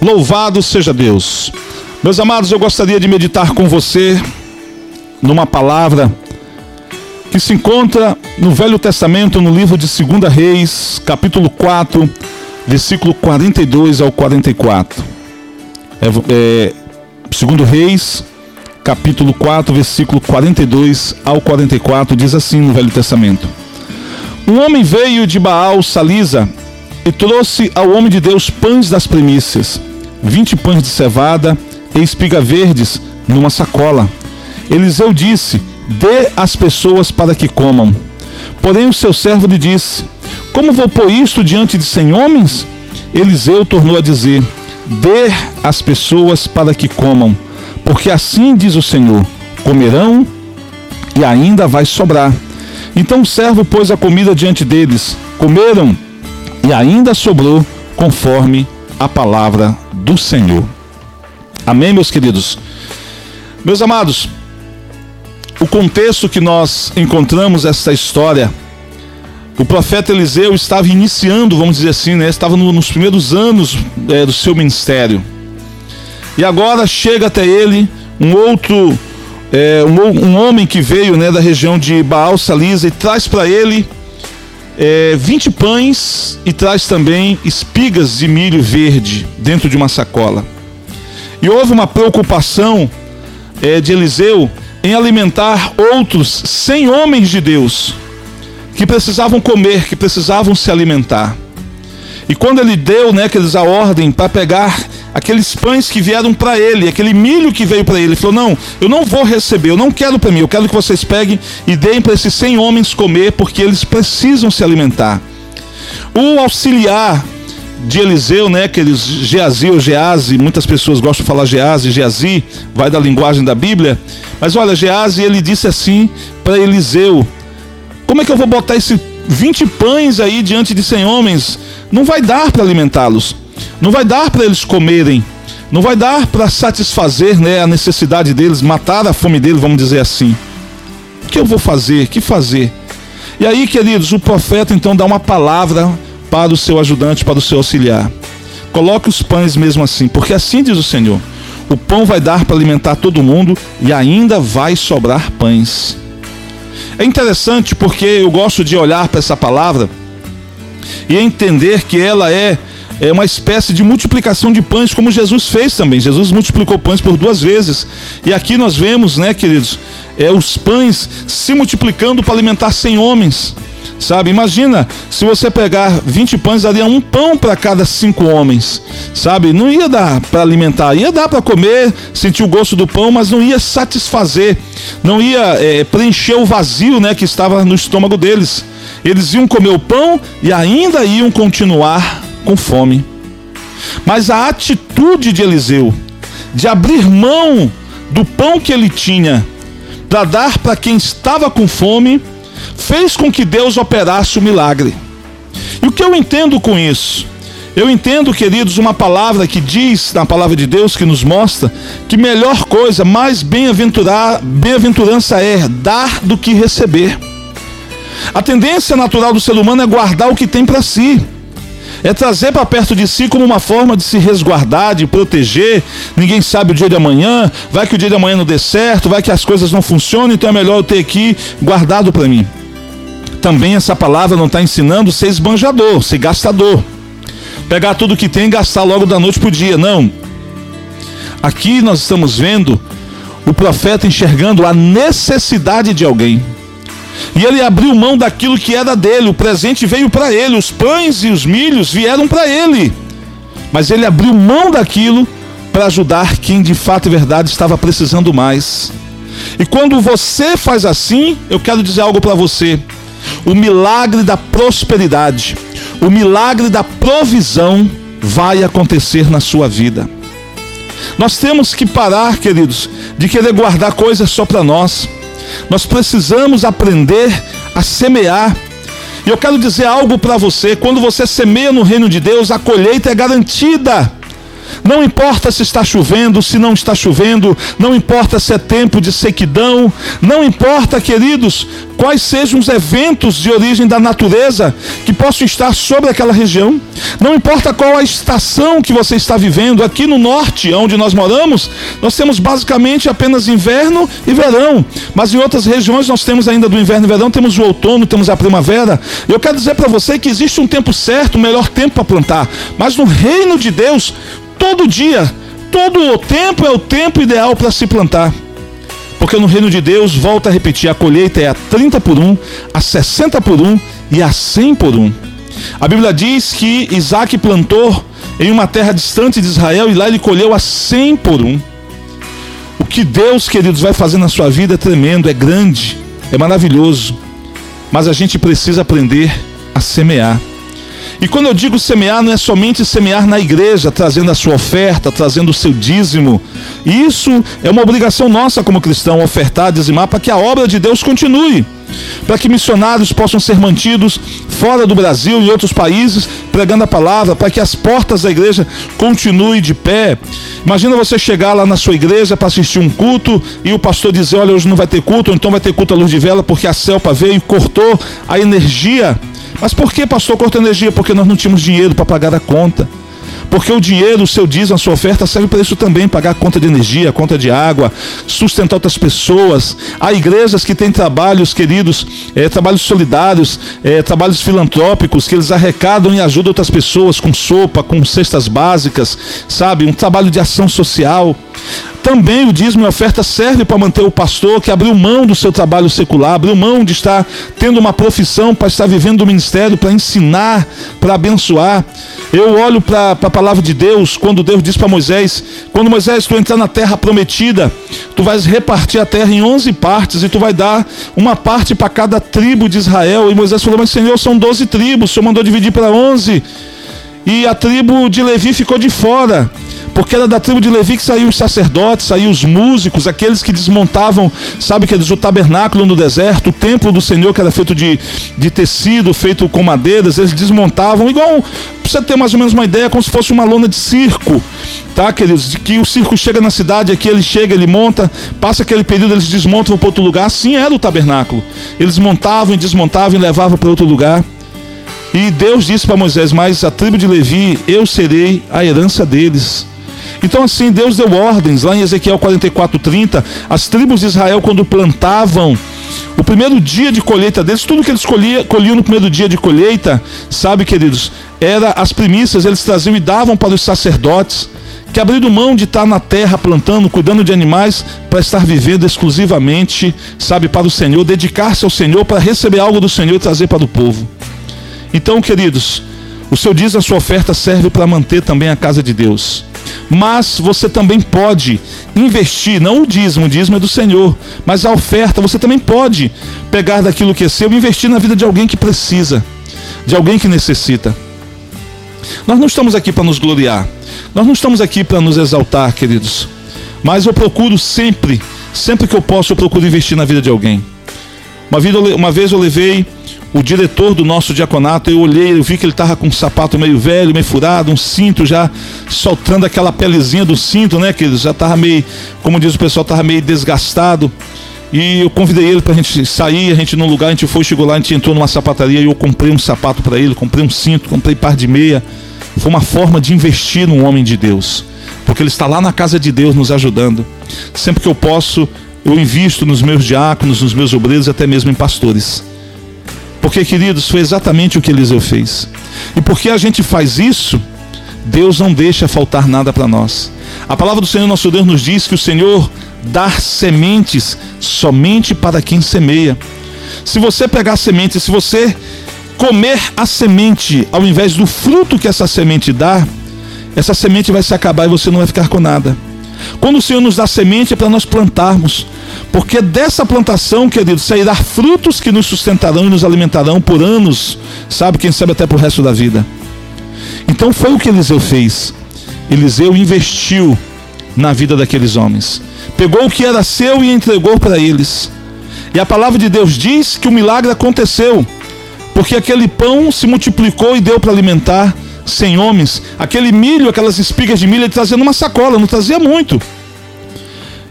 Louvado seja Deus. Meus amados, eu gostaria de meditar com você numa palavra que se encontra no Velho Testamento, no livro de 2 Reis, capítulo 4, versículo 42 ao 44. É, é, 2 Reis, capítulo 4, versículo 42 ao 44, diz assim no Velho Testamento: Um homem veio de Baal Salisa e trouxe ao homem de Deus pães das primícias, vinte pães de cevada e espiga verdes numa sacola. Eliseu disse: Dê às pessoas para que comam. Porém o seu servo lhe disse: Como vou pôr isto diante de cem homens? Eliseu tornou a dizer: Dê às pessoas para que comam, porque assim diz o Senhor: comerão e ainda vai sobrar. Então o servo pôs a comida diante deles, comeram e ainda sobrou, conforme a palavra do Senhor. Amém, meus queridos? Meus amados, o contexto que nós encontramos essa história, o profeta Eliseu estava iniciando, vamos dizer assim, né? estava no, nos primeiros anos é, do seu ministério. E agora chega até ele um outro, é, um, um, homem que veio né, da região de Baal Salisa e traz para ele é, 20 pães e traz também espigas de milho verde dentro de uma sacola. E houve uma preocupação é, de Eliseu em alimentar outros 100 homens de Deus que precisavam comer, que precisavam se alimentar. E quando ele deu, né, a ordem para pegar aqueles pães que vieram para ele, aquele milho que veio para ele, ele falou: "Não, eu não vou receber, eu não quero para mim, eu quero que vocês peguem e deem para esses 100 homens comer, porque eles precisam se alimentar". O auxiliar de Eliseu, né, aqueles Geazi ou Geazi, muitas pessoas gostam de falar Geazi, Geazi, vai da linguagem da Bíblia. Mas olha, Geazi, ele disse assim para Eliseu: Como é que eu vou botar esse 20 pães aí diante de 100 homens? não vai dar para alimentá-los, não vai dar para eles comerem, não vai dar para satisfazer né, a necessidade deles, matar a fome deles, vamos dizer assim. O que eu vou fazer? Que fazer? E aí, queridos, o profeta então dá uma palavra para o seu ajudante, para o seu auxiliar. Coloque os pães mesmo assim, porque assim diz o Senhor: o pão vai dar para alimentar todo mundo e ainda vai sobrar pães. É interessante porque eu gosto de olhar para essa palavra e entender que ela é, é uma espécie de multiplicação de pães, como Jesus fez também. Jesus multiplicou pães por duas vezes. E aqui nós vemos, né, queridos, é, os pães se multiplicando para alimentar cem homens. Sabe, imagina se você pegar 20 pães, daria um pão para cada cinco homens. Sabe, não ia dar para alimentar, ia dar para comer, sentir o gosto do pão, mas não ia satisfazer, não ia é, preencher o vazio né, que estava no estômago deles. Eles iam comer o pão e ainda iam continuar com fome. Mas a atitude de Eliseu de abrir mão do pão que ele tinha para dar para quem estava com fome fez com que Deus operasse o milagre. E o que eu entendo com isso? Eu entendo, queridos, uma palavra que diz, na palavra de Deus, que nos mostra que melhor coisa, mais bem-aventurança é dar do que receber. A tendência natural do ser humano é guardar o que tem para si. É trazer para perto de si como uma forma de se resguardar, de proteger. Ninguém sabe o dia de amanhã. Vai que o dia de amanhã não dê certo, vai que as coisas não funcionem, então é melhor eu ter aqui guardado para mim. Também essa palavra não está ensinando ser esbanjador, ser gastador. Pegar tudo que tem e gastar logo da noite para o dia. Não. Aqui nós estamos vendo o profeta enxergando a necessidade de alguém. E ele abriu mão daquilo que era dele, o presente veio para ele, os pães e os milhos vieram para ele. Mas ele abriu mão daquilo para ajudar quem de fato e verdade estava precisando mais. E quando você faz assim, eu quero dizer algo para você. O milagre da prosperidade, o milagre da provisão vai acontecer na sua vida. Nós temos que parar, queridos, de querer guardar coisas só para nós. Nós precisamos aprender a semear. E eu quero dizer algo para você: quando você semeia no reino de Deus, a colheita é garantida. Não importa se está chovendo, se não está chovendo, não importa se é tempo de sequidão, não importa, queridos, quais sejam os eventos de origem da natureza que possam estar sobre aquela região. Não importa qual a estação que você está vivendo, aqui no norte, onde nós moramos, nós temos basicamente apenas inverno e verão. Mas em outras regiões nós temos ainda do inverno e verão, temos o outono, temos a primavera. Eu quero dizer para você que existe um tempo certo, o melhor tempo para plantar. Mas no reino de Deus, todo dia, todo o tempo é o tempo ideal para se plantar. Porque no reino de Deus, volta a repetir, a colheita é a 30 por 1, a 60 por 1 e a 100 por 1. A Bíblia diz que Isaac plantou em uma terra distante de Israel e lá ele colheu a 100 por 1. O que Deus, queridos, vai fazer na sua vida é tremendo, é grande, é maravilhoso. Mas a gente precisa aprender a semear. E quando eu digo semear, não é somente semear na igreja, trazendo a sua oferta, trazendo o seu dízimo. Isso é uma obrigação nossa como cristão, ofertar, dizimar, para que a obra de Deus continue. Para que missionários possam ser mantidos fora do Brasil e outros países, pregando a palavra, para que as portas da igreja continuem de pé. Imagina você chegar lá na sua igreja para assistir um culto e o pastor dizer: Olha, hoje não vai ter culto, ou então vai ter culto à luz de vela, porque a Celpa veio e cortou a energia mas por que, pastor, corta energia? Porque nós não tínhamos dinheiro para pagar a conta. Porque o dinheiro, o seu dízimo, a sua oferta serve para isso também, pagar a conta de energia, a conta de água, sustentar outras pessoas. Há igrejas que têm trabalhos, queridos, é, trabalhos solidários, é, trabalhos filantrópicos, que eles arrecadam e ajudam outras pessoas com sopa, com cestas básicas, sabe? Um trabalho de ação social. Também o dízimo e a oferta serve para manter o pastor que abriu mão do seu trabalho secular, abriu mão de estar tendo uma profissão para estar vivendo o ministério, para ensinar, para abençoar. Eu olho para a palavra de Deus, quando Deus diz para Moisés: quando Moisés, tu entrar na terra prometida, tu vais repartir a terra em 11 partes e tu vai dar uma parte para cada tribo de Israel. E Moisés falou: Mas Senhor, são 12 tribos, o Senhor mandou dividir para 11. E a tribo de Levi ficou de fora porque era da tribo de Levi que saíam os sacerdotes, saíam os músicos, aqueles que desmontavam, sabe que eles, o tabernáculo no deserto, o templo do Senhor que era feito de, de tecido, feito com madeiras, eles desmontavam, igual, você ter mais ou menos uma ideia, como se fosse uma lona de circo, tá, queridos? De que o circo chega na cidade, aqui ele chega, ele monta, passa aquele período, eles desmontam para outro lugar, assim era o tabernáculo. Eles montavam e desmontavam e levavam para outro lugar. E Deus disse para Moisés: Mas a tribo de Levi, eu serei a herança deles. Então, assim, Deus deu ordens lá em Ezequiel 44, 30. As tribos de Israel, quando plantavam, o primeiro dia de colheita deles, tudo que eles colhiam, colhiam no primeiro dia de colheita, sabe, queridos, era as primícias, eles traziam e davam para os sacerdotes que abriram mão de estar na terra plantando, cuidando de animais, para estar vivendo exclusivamente, sabe, para o Senhor, dedicar-se ao Senhor para receber algo do Senhor e trazer para o povo. Então, queridos, o seu diz a sua oferta serve para manter também a casa de Deus. Mas você também pode investir, não o dízimo, o dízimo é do Senhor, mas a oferta, você também pode pegar daquilo que é seu e investir na vida de alguém que precisa, de alguém que necessita. Nós não estamos aqui para nos gloriar, nós não estamos aqui para nos exaltar, queridos, mas eu procuro sempre, sempre que eu posso, eu procuro investir na vida de alguém. Uma, vida, uma vez eu levei o diretor do nosso diaconato, eu olhei, eu vi que ele estava com um sapato meio velho, meio furado, um cinto já soltando aquela pelezinha do cinto, né, que já estava meio, como diz o pessoal, estava meio desgastado. E eu convidei ele para a gente sair, a gente num lugar, a gente foi, chegou lá, a gente entrou numa sapataria e eu comprei um sapato para ele, comprei um cinto, comprei par de meia. Foi uma forma de investir num homem de Deus, porque ele está lá na casa de Deus nos ajudando. Sempre que eu posso, eu invisto nos meus diáconos, nos meus obreiros até mesmo em pastores. Porque, queridos, foi exatamente o que Eliseu fez. E porque a gente faz isso, Deus não deixa faltar nada para nós. A palavra do Senhor nosso Deus nos diz que o Senhor dá sementes somente para quem semeia. Se você pegar a semente, se você comer a semente ao invés do fruto que essa semente dá, essa semente vai se acabar e você não vai ficar com nada. Quando o Senhor nos dá semente é para nós plantarmos. Porque dessa plantação, querido, sairá frutos que nos sustentarão e nos alimentarão por anos, sabe? Quem sabe até por o resto da vida. Então foi o que Eliseu fez. Eliseu investiu na vida daqueles homens. Pegou o que era seu e entregou para eles. E a palavra de Deus diz que o milagre aconteceu, porque aquele pão se multiplicou e deu para alimentar cem homens. Aquele milho, aquelas espigas de milho, ele trazia numa sacola, não trazia muito.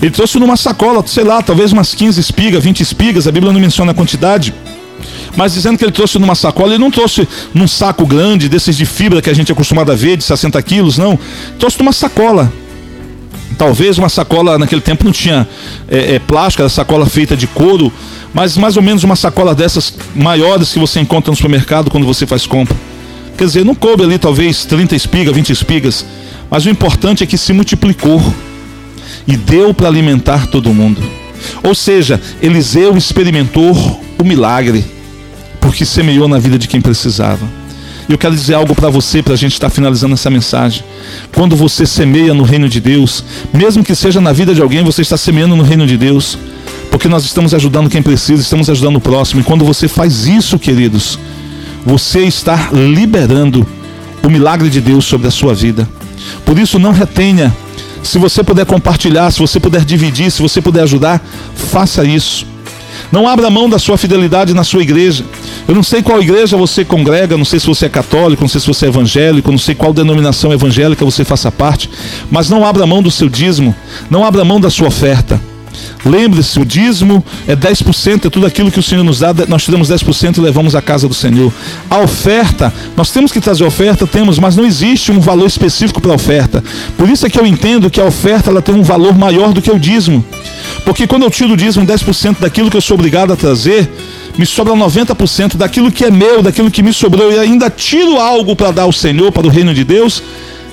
Ele trouxe numa sacola, sei lá, talvez umas 15 espigas, 20 espigas, a Bíblia não menciona a quantidade. Mas dizendo que ele trouxe numa sacola, ele não trouxe num saco grande, desses de fibra que a gente é acostumado a ver, de 60 quilos, não. Trouxe numa sacola. Talvez uma sacola, naquele tempo não tinha é, é, plástico, era sacola feita de couro, mas mais ou menos uma sacola dessas maiores que você encontra no supermercado quando você faz compra. Quer dizer, não coube ali talvez 30 espigas, 20 espigas, mas o importante é que se multiplicou e deu para alimentar todo mundo. Ou seja, Eliseu experimentou o milagre, porque semeou na vida de quem precisava. E eu quero dizer algo para você, para a gente estar finalizando essa mensagem. Quando você semeia no reino de Deus, mesmo que seja na vida de alguém, você está semeando no reino de Deus, porque nós estamos ajudando quem precisa, estamos ajudando o próximo. E quando você faz isso, queridos, você está liberando o milagre de Deus sobre a sua vida. Por isso, não retenha. Se você puder compartilhar, se você puder dividir, se você puder ajudar, faça isso. Não abra mão da sua fidelidade na sua igreja. Eu não sei qual igreja você congrega, não sei se você é católico, não sei se você é evangélico, não sei qual denominação evangélica você faça parte, mas não abra mão do seu dízimo, não abra mão da sua oferta. Lembre-se, o dízimo é 10%, é tudo aquilo que o Senhor nos dá, nós tiramos 10% e levamos à casa do Senhor. A oferta, nós temos que trazer oferta, temos, mas não existe um valor específico para a oferta. Por isso é que eu entendo que a oferta ela tem um valor maior do que o dízimo. Porque quando eu tiro o dízimo 10% daquilo que eu sou obrigado a trazer, me sobra 90% daquilo que é meu, daquilo que me sobrou, e ainda tiro algo para dar ao Senhor, para o reino de Deus.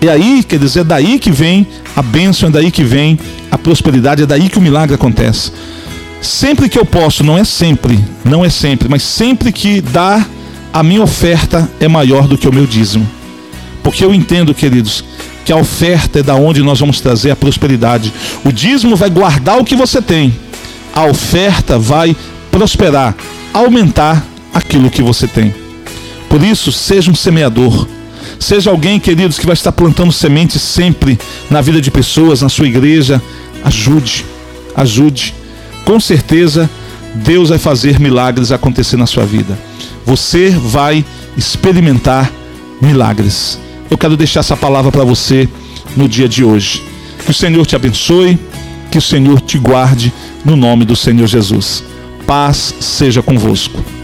E aí, quer dizer, é daí que vem a bênção, é daí que vem a prosperidade, é daí que o milagre acontece. Sempre que eu posso, não é sempre, não é sempre, mas sempre que dá, a minha oferta é maior do que o meu dízimo. Porque eu entendo, queridos, que a oferta é da onde nós vamos trazer a prosperidade. O dízimo vai guardar o que você tem. A oferta vai prosperar, aumentar aquilo que você tem. Por isso, seja um semeador. Seja alguém, queridos, que vai estar plantando sementes sempre na vida de pessoas, na sua igreja. Ajude, ajude. Com certeza, Deus vai fazer milagres acontecer na sua vida. Você vai experimentar milagres. Eu quero deixar essa palavra para você no dia de hoje. Que o Senhor te abençoe, que o Senhor te guarde no nome do Senhor Jesus. Paz seja convosco.